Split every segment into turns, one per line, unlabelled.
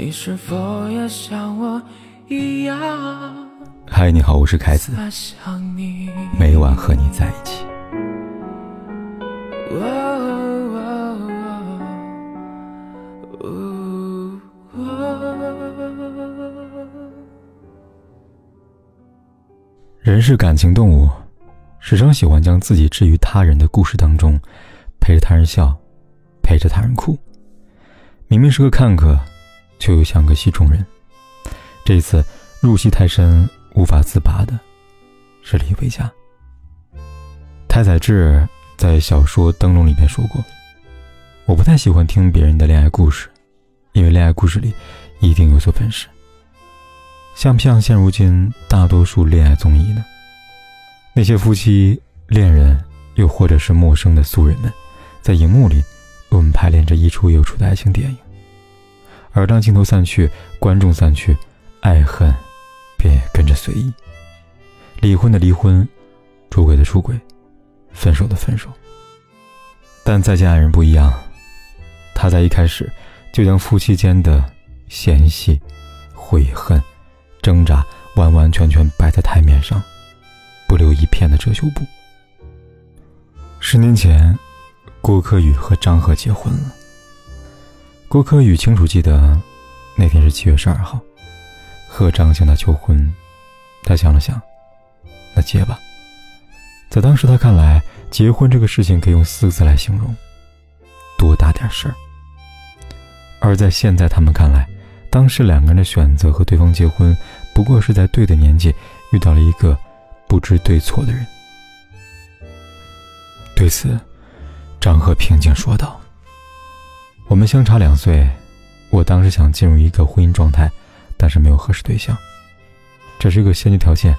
你是否也像我一样？
嗨，你好，我是凯子，每晚和你在一起。人是感情动物，时常喜欢将自己置于他人的故事当中，陪着他人笑，陪着他人哭。明明是个看客。却又像个戏中人。这一次入戏太深，无法自拔的是李维嘉。太宰治在小说《灯笼》里边说过：“我不太喜欢听别人的恋爱故事，因为恋爱故事里一定有所粉饰。像不像现如今大多数恋爱综艺呢？那些夫妻、恋人，又或者是陌生的素人们，在荧幕里为我们排练着一出又出的爱情电影。”而当镜头散去，观众散去，爱恨便也跟着随意。离婚的离婚，出轨的出轨，分手的分手。但再见爱人不一样，他在一开始就将夫妻间的嫌隙、悔恨、挣扎完完全全摆在台面上，不留一片的遮羞布。十年前，郭柯宇和张赫结婚了。郭柯宇清楚记得，那天是七月十二号，贺章向他求婚。他想了想，那结吧。在当时他看来，结婚这个事情可以用四个字来形容：多大点事儿。而在现在他们看来，当时两个人的选择和对方结婚，不过是在对的年纪遇到了一个不知对错的人。对此，张赫平静说道。我们相差两岁，我当时想进入一个婚姻状态，但是没有合适对象，这是一个先决条件。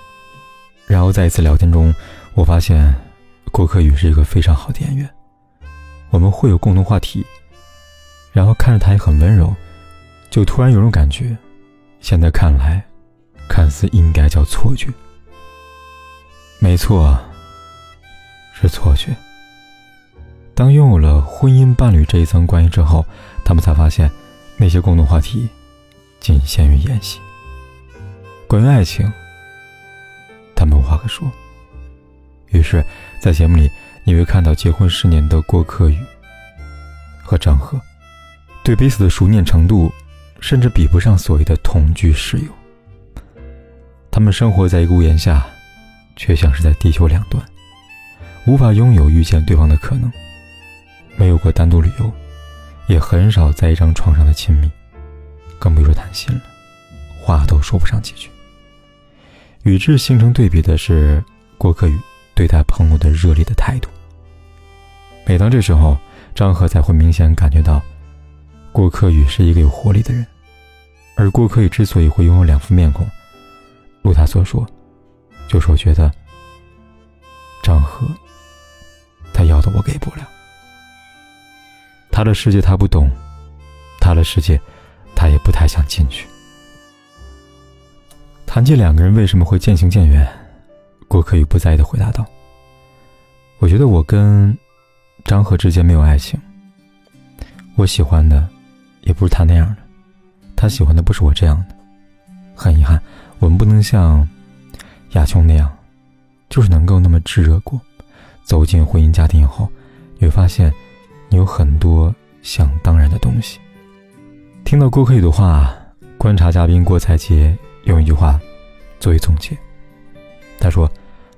然后在一次聊天中，我发现郭可宇是一个非常好的演员，我们会有共同话题。然后看着他也很温柔，就突然有种感觉，现在看来，看似应该叫错觉。没错，是错觉。当拥有了婚姻伴侣这一层关系之后，他们才发现，那些共同话题仅限于演戏。关于爱情，他们无话可说。于是，在节目里，你会看到结婚十年的郭可宇和张赫，对彼此的熟念程度，甚至比不上所谓的同居室友。他们生活在一个屋檐下，却像是在地球两端，无法拥有遇见对方的可能。没有过单独旅游，也很少在一张床上的亲密，更别说谈心了，话都说不上几句。与之形成对比的是郭可宇对待朋友的热烈的态度。每当这时候，张赫才会明显感觉到，郭可宇是一个有活力的人，而郭可宇之所以会拥有两副面孔，如他所说，就是我觉得张赫他要的我给不了。他的世界他不懂，他的世界，他也不太想进去。谈及两个人为什么会渐行渐远，郭可宇不在意的回答道：“我觉得我跟张赫之间没有爱情。我喜欢的也不是他那样的，他喜欢的不是我这样的。很遗憾，我们不能像亚琼那样，就是能够那么炙热过。走进婚姻家庭以后，你会发现。”你有很多想当然的东西。听到郭可宇的话，观察嘉宾郭采洁用一句话作为总结。他说：“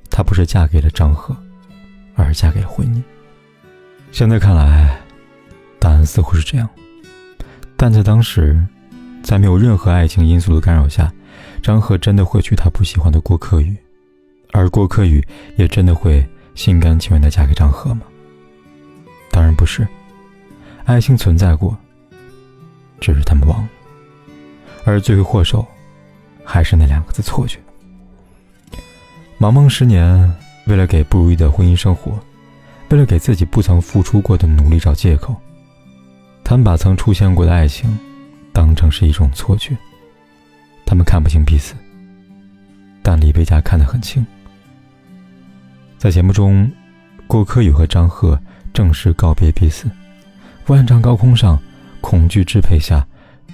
她不是嫁给了张赫，而是嫁给了婚姻。”现在看来，答案似乎是这样。但在当时，在没有任何爱情因素的干扰下，张赫真的会娶他不喜欢的郭可宇，而郭可宇也真的会心甘情愿的嫁给张赫吗？不是，爱情存在过，只是他们忘了，而罪魁祸首，还是那两个字错觉。茫茫十年，为了给不如意的婚姻生活，为了给自己不曾付出过的努力找借口，他们把曾出现过的爱情，当成是一种错觉。他们看不清彼此，但李贝佳看得很清。在节目中，郭柯宇和张赫。正式告别彼此，万丈高空上，恐惧支配下，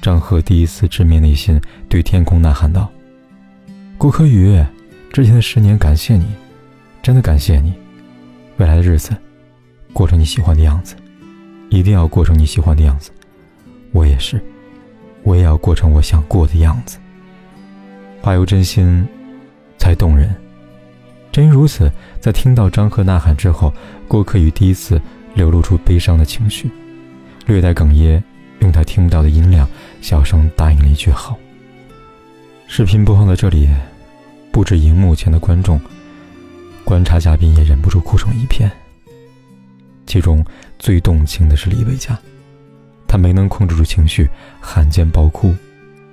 张赫第一次直面内心，对天空呐喊道：“顾柯宇，之前的十年感谢你，真的感谢你。未来的日子，过成你喜欢的样子，一定要过成你喜欢的样子。我也是，我也要过成我想过的样子。”话有真心，才动人。正因如此，在听到张赫呐喊之后，郭柯宇第一次流露出悲伤的情绪，略带哽咽，用他听不到的音量，小声答应了一句“好”。视频播放到这里，不止荧幕前的观众，观察嘉宾也忍不住哭成一片。其中最动情的是李维嘉，他没能控制住情绪，罕见爆哭，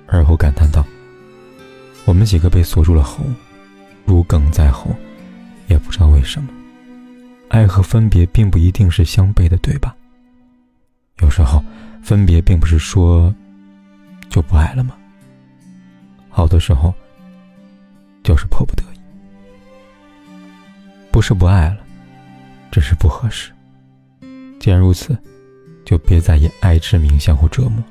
而后感叹道：“我们几个被锁住了喉，如鲠在喉。”也不知道为什么，爱和分别并不一定是相悖的，对吧？有时候，分别并不是说就不爱了吗？好多时候，就是迫不得已，不是不爱了，只是不合适。既然如此，就别再以爱之名相互折磨。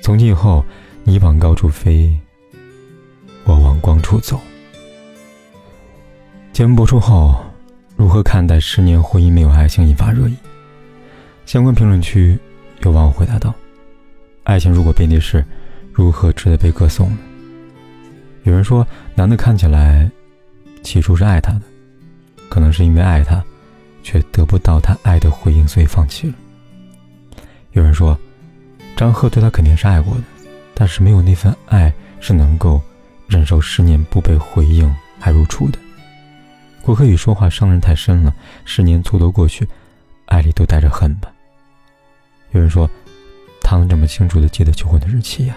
从今以后，你往高处飞，我往光处走。节目播出后，如何看待十年婚姻没有爱情引发热议？相关评论区有网友回答道：“爱情如果遍地是，如何值得被歌颂呢？”有人说，男的看起来起初是爱她的，可能是因为爱她，却得不到她爱的回应，所以放弃了。有人说，张赫对她肯定是爱过的，但是没有那份爱是能够忍受十年不被回应还如初的。郭柯宇说话伤人太深了，十年蹉跎过去，爱里都带着恨吧。有人说，他能这么清楚的记得求婚的日期呀？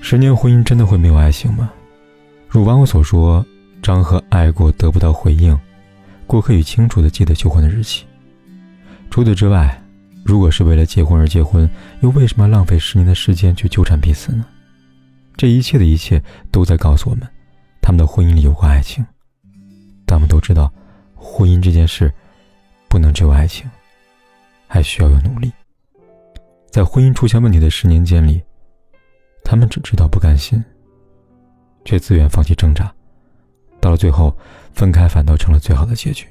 十年婚姻真的会没有爱情吗？如网友所说，张赫爱过得不到回应，郭柯宇清楚的记得求婚的日期。除此之外，如果是为了结婚而结婚，又为什么浪费十年的时间去纠缠彼此呢？这一切的一切都在告诉我们，他们的婚姻里有过爱情。他们都知道，婚姻这件事不能只有爱情，还需要有努力。在婚姻出现问题的十年间里，他们只知道不甘心，却自愿放弃挣扎，到了最后，分开反倒成了最好的结局。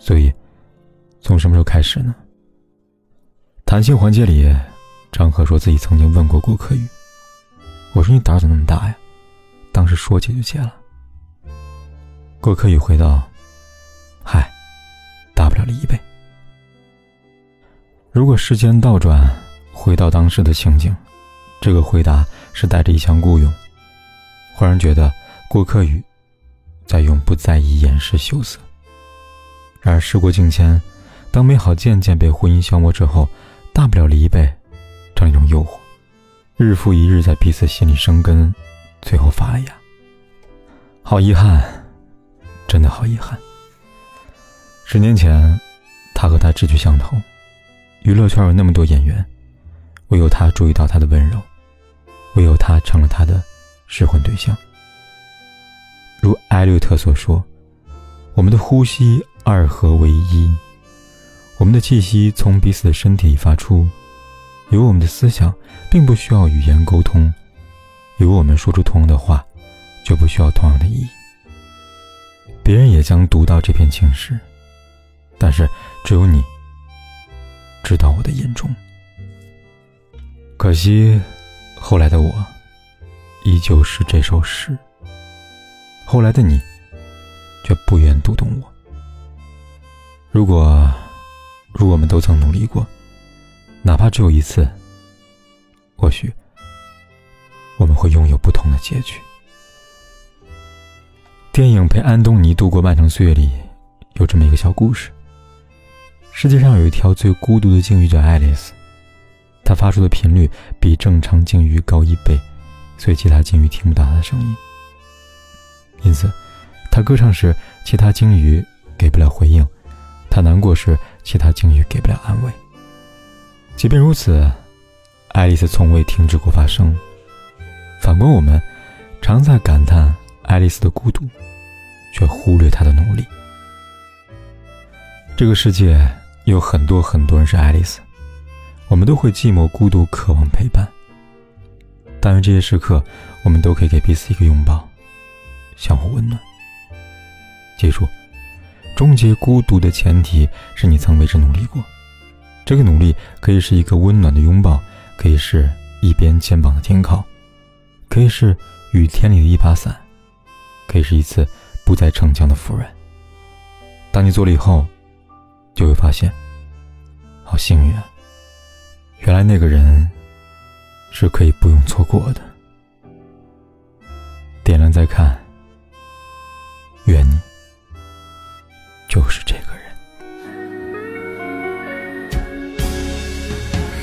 所以，从什么时候开始呢？谈心环节里，张赫说自己曾经问过顾客宇：“我说你胆怎么那么大呀？当时说结就结了。”郭可宇回道：“嗨，大不了离呗。如果时间倒转，回到当时的情景，这个回答是带着一腔孤勇，忽然觉得郭可宇在用不在意掩饰羞涩。然而时过境迁，当美好渐渐被婚姻消磨之后，大不了离呗，成一种诱惑，日复一日在彼此心里生根，最后发了芽。好遗憾。”真的好遗憾。十年前，他和他志趣相投，娱乐圈有那么多演员，唯有他注意到他的温柔，唯有他成了他的失婚对象。如艾略特所说：“我们的呼吸二合为一，我们的气息从彼此的身体里发出，有我们的思想，并不需要语言沟通，有我们说出同样的话，就不需要同样的意义。”别人也将读到这篇情诗，但是只有你知道我的眼中。可惜，后来的我依旧是这首诗。后来的你却不愿读懂我。如果，如我们都曾努力过，哪怕只有一次，或许我们会拥有不同的结局。电影《陪安东尼度过漫长岁月》里，有这么一个小故事。世界上有一条最孤独的鲸鱼叫爱丽丝，它发出的频率比正常鲸鱼高一倍，所以其他鲸鱼听不到它的声音。因此，它歌唱时，其他鲸鱼给不了回应；它难过时，其他鲸鱼给不了安慰。即便如此，爱丽丝从未停止过发声。反观我们，常在感叹。爱丽丝的孤独，却忽略她的努力。这个世界有很多很多人是爱丽丝，我们都会寂寞、孤独，渴望陪伴。但愿这些时刻，我们都可以给彼此一个拥抱，相互温暖。记住，终结孤独的前提是你曾为之努力过。这个努力可以是一个温暖的拥抱，可以是一边肩膀的停靠，可以是雨天里的一把伞，可以是一次不再逞强的服软。当你做了以后，就会发现，好幸运啊！原来那个人。是可以不用错过的。点亮再看，愿你就是这个人。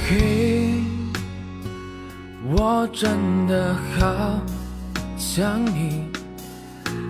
嘿，我真的好想你。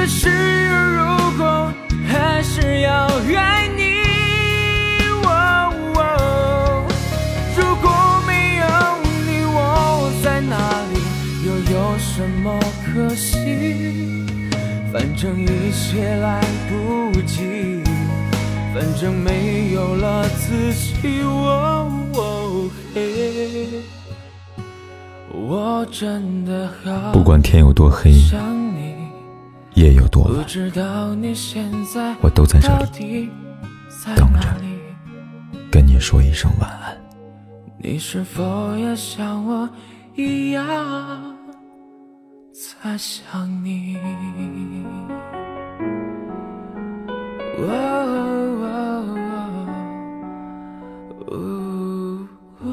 但是如果还是要爱你。哦，如果没有你，我在哪里？又有什么可惜？反正一切来不及，反正没有了自己。我我真的好
不管天有多黑，夜有多晚，我都在这里等着，跟你说一声晚安。
你是否也像我一样在想你？哦哦哦哦哦哦